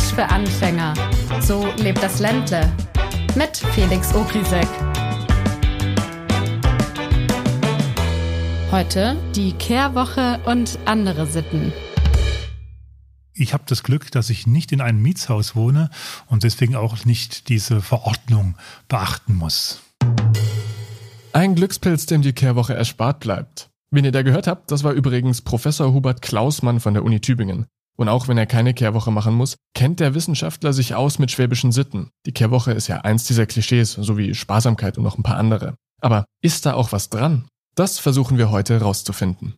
Frisch für Anfänger. So lebt das Ländle. Mit Felix Ogrisek. Heute die Kehrwoche und andere Sitten. Ich habe das Glück, dass ich nicht in einem Mietshaus wohne und deswegen auch nicht diese Verordnung beachten muss. Ein Glückspilz, dem die Kehrwoche erspart bleibt. Wen ihr da gehört habt, das war übrigens Professor Hubert Klausmann von der Uni Tübingen. Und auch wenn er keine Kehrwoche machen muss, kennt der Wissenschaftler sich aus mit schwäbischen Sitten. Die Kehrwoche ist ja eins dieser Klischees, sowie Sparsamkeit und noch ein paar andere. Aber ist da auch was dran? Das versuchen wir heute rauszufinden.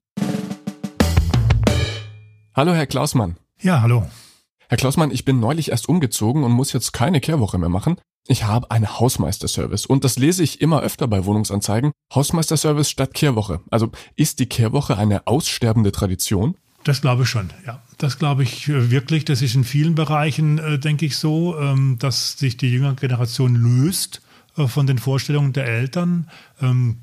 Hallo, Herr Klausmann. Ja, hallo. Herr Klausmann, ich bin neulich erst umgezogen und muss jetzt keine Kehrwoche mehr machen. Ich habe einen Hausmeisterservice und das lese ich immer öfter bei Wohnungsanzeigen. Hausmeisterservice statt Kehrwoche. Also ist die Kehrwoche eine aussterbende Tradition? Das glaube ich schon, ja. Das glaube ich äh, wirklich. Das ist in vielen Bereichen, äh, denke ich, so, ähm, dass sich die jüngere Generation löst äh, von den Vorstellungen der Eltern. Ähm,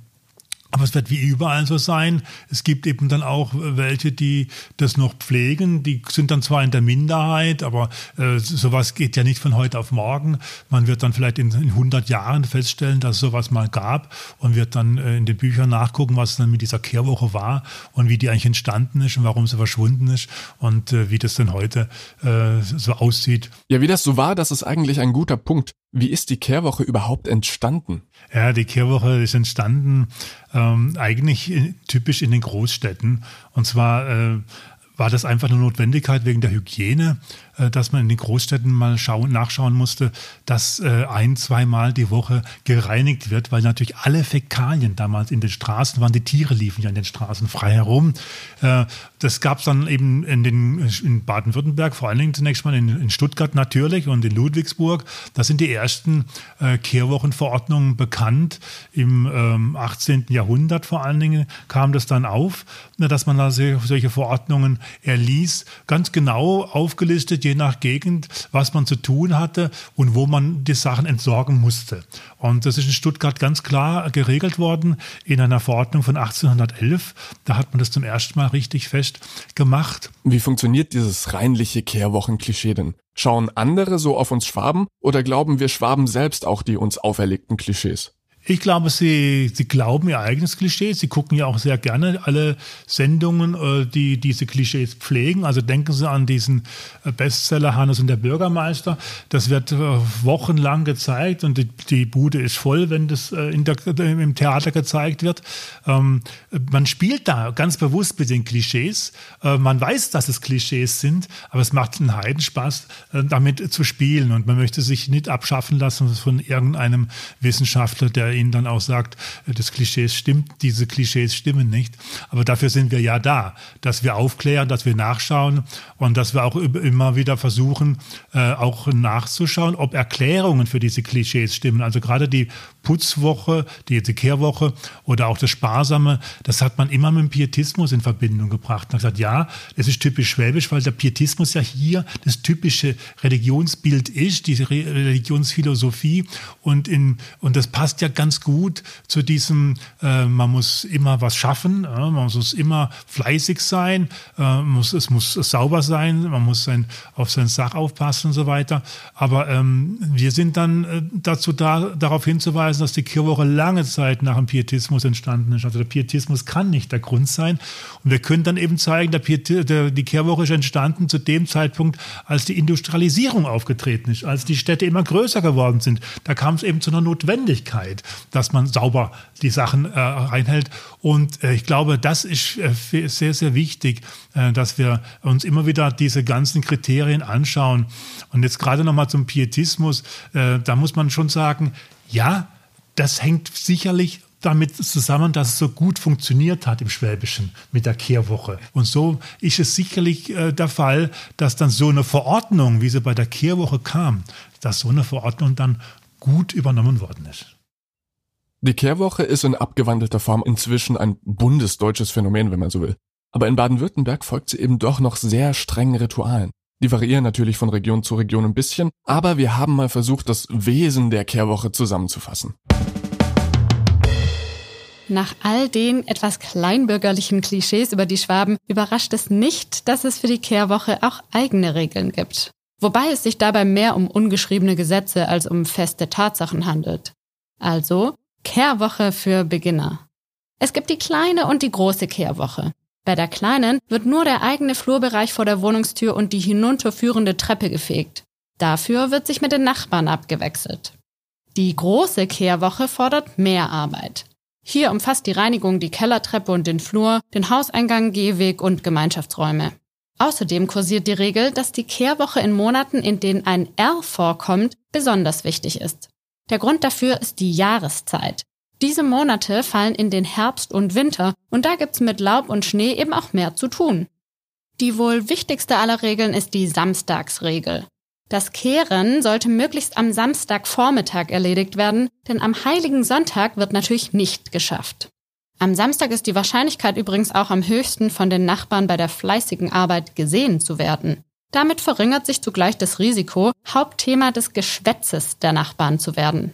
aber es wird wie überall so sein. Es gibt eben dann auch welche, die das noch pflegen. Die sind dann zwar in der Minderheit, aber äh, sowas geht ja nicht von heute auf morgen. Man wird dann vielleicht in, in 100 Jahren feststellen, dass es sowas mal gab und wird dann äh, in den Büchern nachgucken, was dann mit dieser Kehrwoche war und wie die eigentlich entstanden ist und warum sie verschwunden ist und äh, wie das dann heute äh, so aussieht. Ja, wie das so war, das ist eigentlich ein guter Punkt. Wie ist die Kehrwoche überhaupt entstanden? Ja, die Kehrwoche ist entstanden ähm, eigentlich typisch in den Großstädten. Und zwar äh, war das einfach eine Notwendigkeit wegen der Hygiene. Äh, dass man in den Großstädten mal schauen, nachschauen musste, dass äh, ein, zweimal die Woche gereinigt wird, weil natürlich alle Fäkalien damals in den Straßen waren. Die Tiere liefen ja in den Straßen frei herum. Das gab es dann eben in, in Baden-Württemberg, vor allen Dingen zunächst mal in, in, Stuttgart natürlich und in Ludwigsburg. Da sind die ersten äh, Kehrwochenverordnungen bekannt. Im ähm, 18. Jahrhundert vor allen Dingen kam das dann auf, dass man da solche Verordnungen erließ, ganz genau aufgelistet, je nach Gegend, was man zu tun hatte und wo man die Sachen entsorgen musste. Und das ist in Stuttgart ganz klar geregelt worden in einer Verordnung von 1811. Da hat man das zum ersten Mal richtig fest gemacht. Wie funktioniert dieses reinliche Kehrwochenklischee denn? Schauen andere so auf uns Schwaben oder glauben wir Schwaben selbst auch die uns auferlegten Klischees? Ich glaube, sie, sie glauben ihr eigenes Klischee. Sie gucken ja auch sehr gerne alle Sendungen, äh, die diese Klischees pflegen. Also denken Sie an diesen äh, Bestseller Hannes und der Bürgermeister. Das wird äh, wochenlang gezeigt und die, die Bude ist voll, wenn das der, im Theater gezeigt wird. Ähm, man spielt da ganz bewusst mit den Klischees. Man weiß, dass es Klischees sind, aber es macht einen Heidenspaß, damit zu spielen. Und man möchte sich nicht abschaffen lassen von irgendeinem Wissenschaftler, der ihnen dann auch sagt, äh, das Klischee stimmt, diese Klischees stimmen nicht. Aber dafür sind wir ja da, dass wir aufklären, dass wir nachschauen und dass wir auch immer wieder versuchen, äh, auch nachzuschauen, ob Erklärungen für diese Klischees stimmen. Also gerade die Putzwoche, die Kehrwoche oder auch das Sparsame, das hat man immer mit dem Pietismus in Verbindung gebracht. Man hat gesagt, ja, es ist typisch schwäbisch, weil der Pietismus ja hier das typische Religionsbild ist, diese Religionsphilosophie und, in, und das passt ja ganz gut zu diesem, äh, man muss immer was schaffen, äh, man muss immer fleißig sein, äh, muss, es muss sauber sein, man muss sein, auf sein Sach aufpassen und so weiter. Aber ähm, wir sind dann äh, dazu da, darauf hinzuweisen, dass die Kirche lange Zeit nach dem Pietismus entstanden ist. Also der Pietismus kann nicht der Grund sein. Und wir können dann eben zeigen, der Pieti der, die Kehrwoche ist entstanden zu dem Zeitpunkt, als die Industrialisierung aufgetreten ist, als die Städte immer größer geworden sind. Da kam es eben zu einer Notwendigkeit dass man sauber die Sachen äh, reinhält. Und äh, ich glaube, das ist äh, sehr, sehr wichtig, äh, dass wir uns immer wieder diese ganzen Kriterien anschauen. Und jetzt gerade nochmal zum Pietismus, äh, da muss man schon sagen, ja, das hängt sicherlich damit zusammen, dass es so gut funktioniert hat im Schwäbischen mit der Kehrwoche. Und so ist es sicherlich äh, der Fall, dass dann so eine Verordnung, wie sie bei der Kehrwoche kam, dass so eine Verordnung dann gut übernommen worden ist. Die Kehrwoche ist in abgewandelter Form inzwischen ein bundesdeutsches Phänomen, wenn man so will. Aber in Baden-Württemberg folgt sie eben doch noch sehr strengen Ritualen. Die variieren natürlich von Region zu Region ein bisschen, aber wir haben mal versucht, das Wesen der Kehrwoche zusammenzufassen. Nach all den etwas kleinbürgerlichen Klischees über die Schwaben überrascht es nicht, dass es für die Kehrwoche auch eigene Regeln gibt. wobei es sich dabei mehr um ungeschriebene Gesetze als um feste Tatsachen handelt. Also Kehrwoche für Beginner. Es gibt die kleine und die große Kehrwoche. Bei der kleinen wird nur der eigene Flurbereich vor der Wohnungstür und die hinunterführende Treppe gefegt. Dafür wird sich mit den Nachbarn abgewechselt. Die große Kehrwoche fordert mehr Arbeit. Hier umfasst die Reinigung die Kellertreppe und den Flur, den Hauseingang, Gehweg und Gemeinschaftsräume. Außerdem kursiert die Regel, dass die Kehrwoche in Monaten, in denen ein R vorkommt, besonders wichtig ist. Der Grund dafür ist die Jahreszeit. Diese Monate fallen in den Herbst und Winter und da gibt's mit Laub und Schnee eben auch mehr zu tun. Die wohl wichtigste aller Regeln ist die Samstagsregel. Das Kehren sollte möglichst am Samstagvormittag erledigt werden, denn am heiligen Sonntag wird natürlich nicht geschafft. Am Samstag ist die Wahrscheinlichkeit übrigens auch am höchsten, von den Nachbarn bei der fleißigen Arbeit gesehen zu werden. Damit verringert sich zugleich das Risiko, Hauptthema des Geschwätzes der Nachbarn zu werden.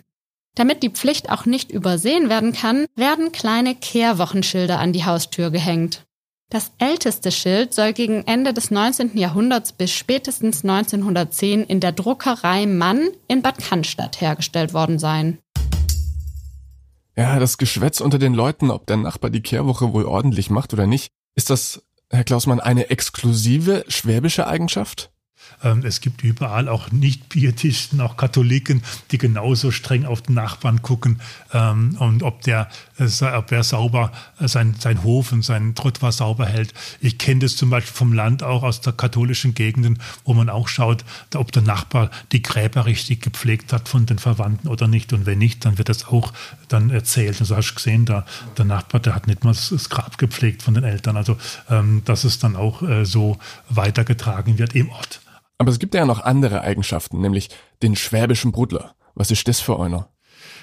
Damit die Pflicht auch nicht übersehen werden kann, werden kleine Kehrwochenschilder an die Haustür gehängt. Das älteste Schild soll gegen Ende des 19. Jahrhunderts bis spätestens 1910 in der Druckerei Mann in Bad Cannstatt hergestellt worden sein. Ja, das Geschwätz unter den Leuten, ob der Nachbar die Kehrwoche wohl ordentlich macht oder nicht, ist das, Herr Klausmann, eine exklusive schwäbische Eigenschaft? Ähm, es gibt überall auch Nicht-Pietisten, auch Katholiken, die genauso streng auf den Nachbarn gucken ähm, und ob der, äh, ob er sauber äh, sein, sein Hof und sein Trottoir sauber hält. Ich kenne das zum Beispiel vom Land auch aus der katholischen Gegenden, wo man auch schaut, ob der Nachbar die Gräber richtig gepflegt hat von den Verwandten oder nicht. Und wenn nicht, dann wird das auch dann erzählt. Und so hast du gesehen, da, der Nachbar, der hat nicht mal das Grab gepflegt von den Eltern. Also, ähm, dass es dann auch äh, so weitergetragen wird im Ort. Aber es gibt ja noch andere Eigenschaften, nämlich den schwäbischen Brudler. Was ist das für einer?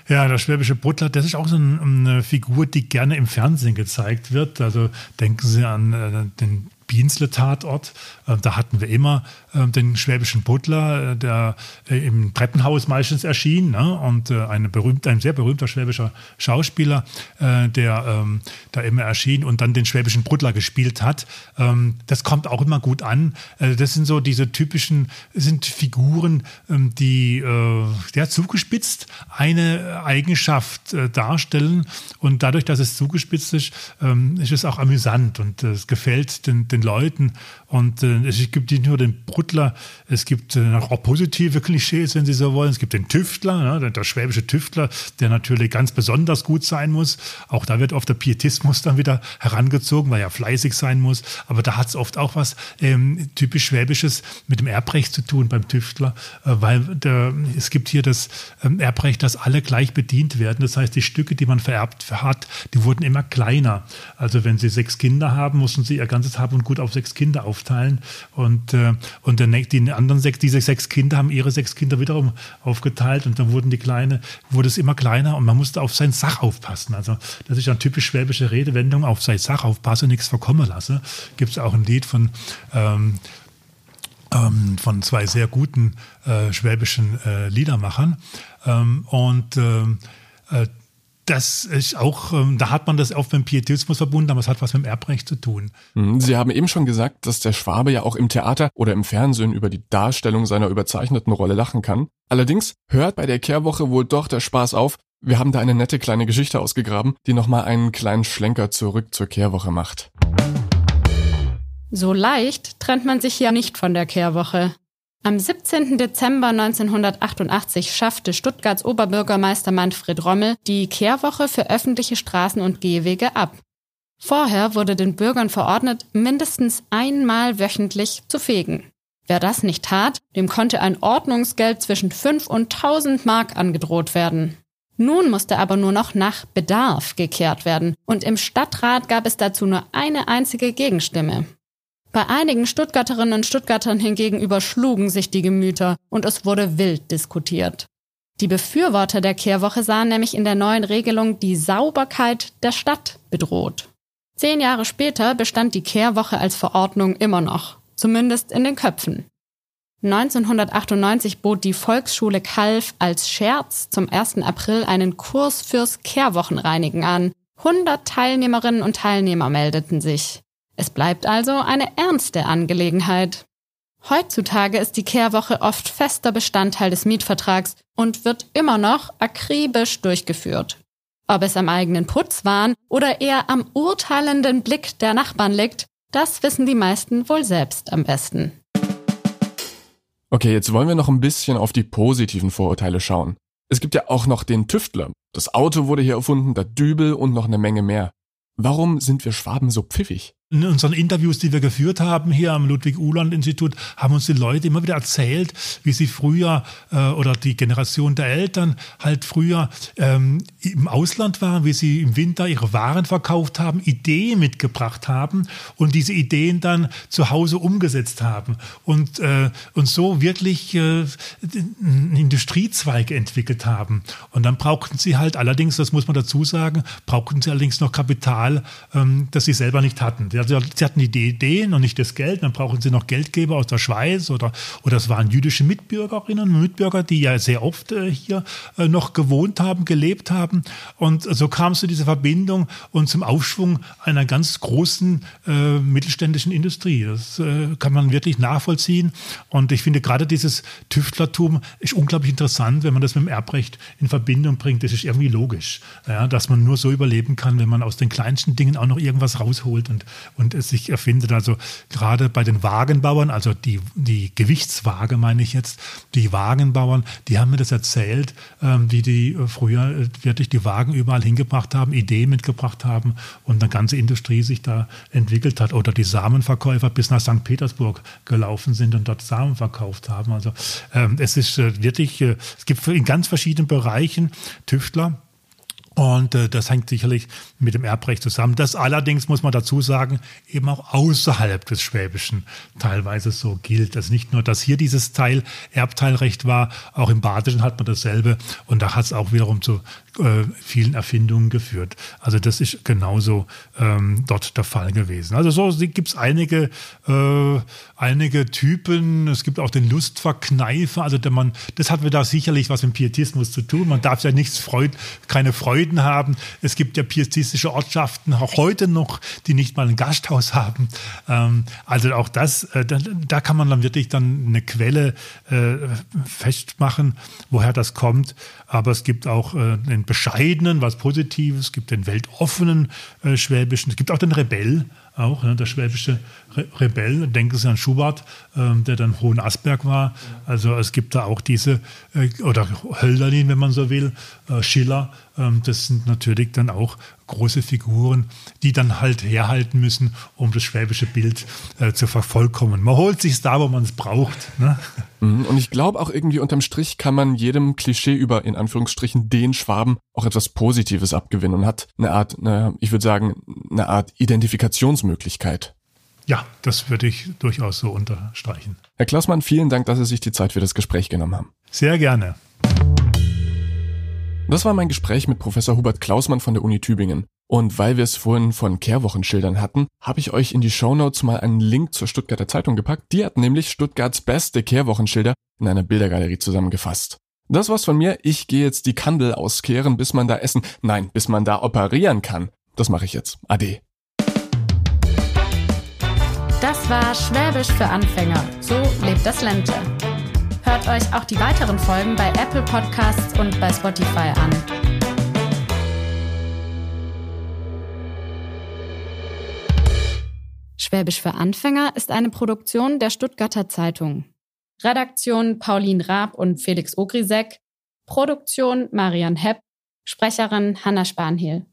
Ja, der schwäbische Butler, das ist auch so eine Figur, die gerne im Fernsehen gezeigt wird. Also denken Sie an äh, den Bienzle-Tatort. Äh, da hatten wir immer äh, den schwäbischen Butler, der im Treppenhaus meistens erschien. Ne? Und eine berühmte, ein sehr berühmter schwäbischer Schauspieler, der ähm, da immer erschien und dann den schwäbischen Butler gespielt hat. Ähm, das kommt auch immer gut an. Das sind so diese typischen, sind Figuren, ähm, die ja, zugespitzt eine Eigenschaft darstellen. Und dadurch, dass es zugespitzt ist, ist es auch amüsant und es gefällt den, den Leuten. Und äh, es gibt nicht nur den Bruttler, es gibt äh, auch positive Klischees, wenn Sie so wollen. Es gibt den Tüftler, ne, der schwäbische Tüftler, der natürlich ganz besonders gut sein muss. Auch da wird oft der Pietismus dann wieder herangezogen, weil er fleißig sein muss. Aber da hat es oft auch was ähm, typisch Schwäbisches mit dem Erbrecht zu tun beim Tüftler, äh, weil der, es gibt hier das ähm, Erbrecht, dass alle gleich bedient werden. Das heißt, die Stücke, die man vererbt hat, die wurden immer kleiner. Also wenn Sie sechs Kinder haben, mussten Sie Ihr ganzes Hab und Gut auf sechs Kinder aufteilen. Und, äh, und der, die anderen sechs, diese sechs Kinder haben ihre sechs Kinder wiederum aufgeteilt und dann wurden die Kleine, wurde es immer kleiner und man musste auf sein Sach aufpassen. Also das ist eine typisch schwäbische Redewendung, auf sein Sach aufpassen, nichts verkommen lassen. Gibt es auch ein Lied von ähm, ähm, von zwei sehr guten äh, schwäbischen äh, Liedermachern. Ähm, und ähm, äh, das ist auch, ähm, da hat man das auch beim Pietismus verbunden, aber es hat was mit dem Erbrecht zu tun. Mhm. Sie haben eben schon gesagt, dass der Schwabe ja auch im Theater oder im Fernsehen über die Darstellung seiner überzeichneten Rolle lachen kann. Allerdings hört bei der Kehrwoche wohl doch der Spaß auf. Wir haben da eine nette kleine Geschichte ausgegraben, die nochmal einen kleinen Schlenker zurück zur Kehrwoche macht. So leicht trennt man sich ja nicht von der Kehrwoche. Am 17. Dezember 1988 schaffte Stuttgarts Oberbürgermeister Manfred Rommel die Kehrwoche für öffentliche Straßen und Gehwege ab. Vorher wurde den Bürgern verordnet, mindestens einmal wöchentlich zu fegen. Wer das nicht tat, dem konnte ein Ordnungsgeld zwischen 5 und 1000 Mark angedroht werden. Nun musste aber nur noch nach Bedarf gekehrt werden und im Stadtrat gab es dazu nur eine einzige Gegenstimme. Bei einigen Stuttgarterinnen und Stuttgartern hingegen überschlugen sich die Gemüter und es wurde wild diskutiert. Die Befürworter der Kehrwoche sahen nämlich in der neuen Regelung die Sauberkeit der Stadt bedroht. Zehn Jahre später bestand die Kehrwoche als Verordnung immer noch, zumindest in den Köpfen. 1998 bot die Volksschule Kalf als Scherz zum 1. April einen Kurs fürs Kehrwochenreinigen an. 100 Teilnehmerinnen und Teilnehmer meldeten sich. Es bleibt also eine ernste Angelegenheit. Heutzutage ist die Kehrwoche oft fester Bestandteil des Mietvertrags und wird immer noch akribisch durchgeführt. Ob es am eigenen Putzwahn oder eher am urteilenden Blick der Nachbarn liegt, das wissen die meisten wohl selbst am besten. Okay, jetzt wollen wir noch ein bisschen auf die positiven Vorurteile schauen. Es gibt ja auch noch den Tüftler. Das Auto wurde hier erfunden, der Dübel und noch eine Menge mehr. Warum sind wir Schwaben so pfiffig? In unseren Interviews, die wir geführt haben hier am Ludwig-Uhland-Institut, haben uns die Leute immer wieder erzählt, wie sie früher äh, oder die Generation der Eltern halt früher ähm, im Ausland waren, wie sie im Winter ihre Waren verkauft haben, Ideen mitgebracht haben und diese Ideen dann zu Hause umgesetzt haben und, äh, und so wirklich äh, einen Industriezweig entwickelt haben. Und dann brauchten sie halt allerdings, das muss man dazu sagen, brauchten sie allerdings noch Kapital, ähm, das sie selber nicht hatten. Der also sie hatten die Ideen und nicht das Geld, dann brauchen sie noch Geldgeber aus der Schweiz oder, oder es waren jüdische Mitbürgerinnen und Mitbürger, die ja sehr oft äh, hier äh, noch gewohnt haben, gelebt haben. Und so kam es zu dieser Verbindung und zum Aufschwung einer ganz großen äh, mittelständischen Industrie. Das äh, kann man wirklich nachvollziehen. Und ich finde gerade dieses Tüftlertum ist unglaublich interessant, wenn man das mit dem Erbrecht in Verbindung bringt. Das ist irgendwie logisch, ja, dass man nur so überleben kann, wenn man aus den kleinsten Dingen auch noch irgendwas rausholt und, und es sich erfindet. Also gerade bei den Wagenbauern, also die, die Gewichtswaage meine ich jetzt, die Wagenbauern, die haben mir das erzählt, ähm, wie die äh, früher äh, wirklich die Wagen überall hingebracht haben, Ideen mitgebracht haben und eine ganze Industrie sich da entwickelt hat. Oder die Samenverkäufer bis nach St. Petersburg gelaufen sind und dort Samen verkauft haben. Also ähm, es ist äh, wirklich, es gibt in ganz verschiedenen Bereichen Tüftler, und äh, das hängt sicherlich mit dem Erbrecht zusammen. Das allerdings, muss man dazu sagen, eben auch außerhalb des Schwäbischen teilweise so gilt. Also nicht nur, dass hier dieses Teil Erbteilrecht war, auch im Badischen hat man dasselbe. Und da hat es auch wiederum zu äh, vielen Erfindungen geführt. Also das ist genauso ähm, dort der Fall gewesen. Also so gibt es einige, äh, einige Typen. Es gibt auch den Lustverkneifer. Also der man, das hat wieder sicherlich was mit Pietismus zu tun. Man darf ja nichts Freud, keine Freuden haben. Es gibt ja pietistische Ortschaften auch heute noch, die nicht mal ein Gasthaus haben. Ähm, also auch das, äh, da, da, kann man dann wirklich dann eine Quelle äh, festmachen, woher das kommt. Aber es gibt auch äh, den bescheidenen, was Positives, es gibt den weltoffenen Schwäbischen, es gibt auch den Rebell, auch ne, der schwäbische Re Rebell. Denken Sie an Schubert, ähm, der dann Hohen Asberg war. Also es gibt da auch diese, äh, oder Hölderlin, wenn man so will, äh, Schiller. Ähm, das sind natürlich dann auch große Figuren, die dann halt herhalten müssen, um das schwäbische Bild äh, zu vervollkommen. Man holt sich da, wo man es braucht. Ne? Mhm, und ich glaube auch irgendwie unterm Strich kann man jedem Klischee über, in Anführungsstrichen, den Schwaben auch etwas Positives abgewinnen und hat eine Art, eine, ich würde sagen, eine Art Identifikationsmöglichkeit. Ja, das würde ich durchaus so unterstreichen. Herr Klausmann, vielen Dank, dass Sie sich die Zeit für das Gespräch genommen haben. Sehr gerne. Das war mein Gespräch mit Professor Hubert Klausmann von der Uni Tübingen. Und weil wir es vorhin von Kehrwochenschildern hatten, habe ich euch in die Shownotes mal einen Link zur Stuttgarter Zeitung gepackt. Die hat nämlich Stuttgarts beste Kehrwochenschilder in einer Bildergalerie zusammengefasst. Das war's von mir. Ich gehe jetzt die Kandel auskehren, bis man da essen, nein, bis man da operieren kann. Das mache ich jetzt. Ade. Das war Schwäbisch für Anfänger. So lebt das Lente. Hört euch auch die weiteren Folgen bei Apple Podcasts und bei Spotify an. Schwäbisch für Anfänger ist eine Produktion der Stuttgarter Zeitung. Redaktion Pauline Raab und Felix Ogrisek. Produktion Marian Hepp. Sprecherin Hanna Spanhiel.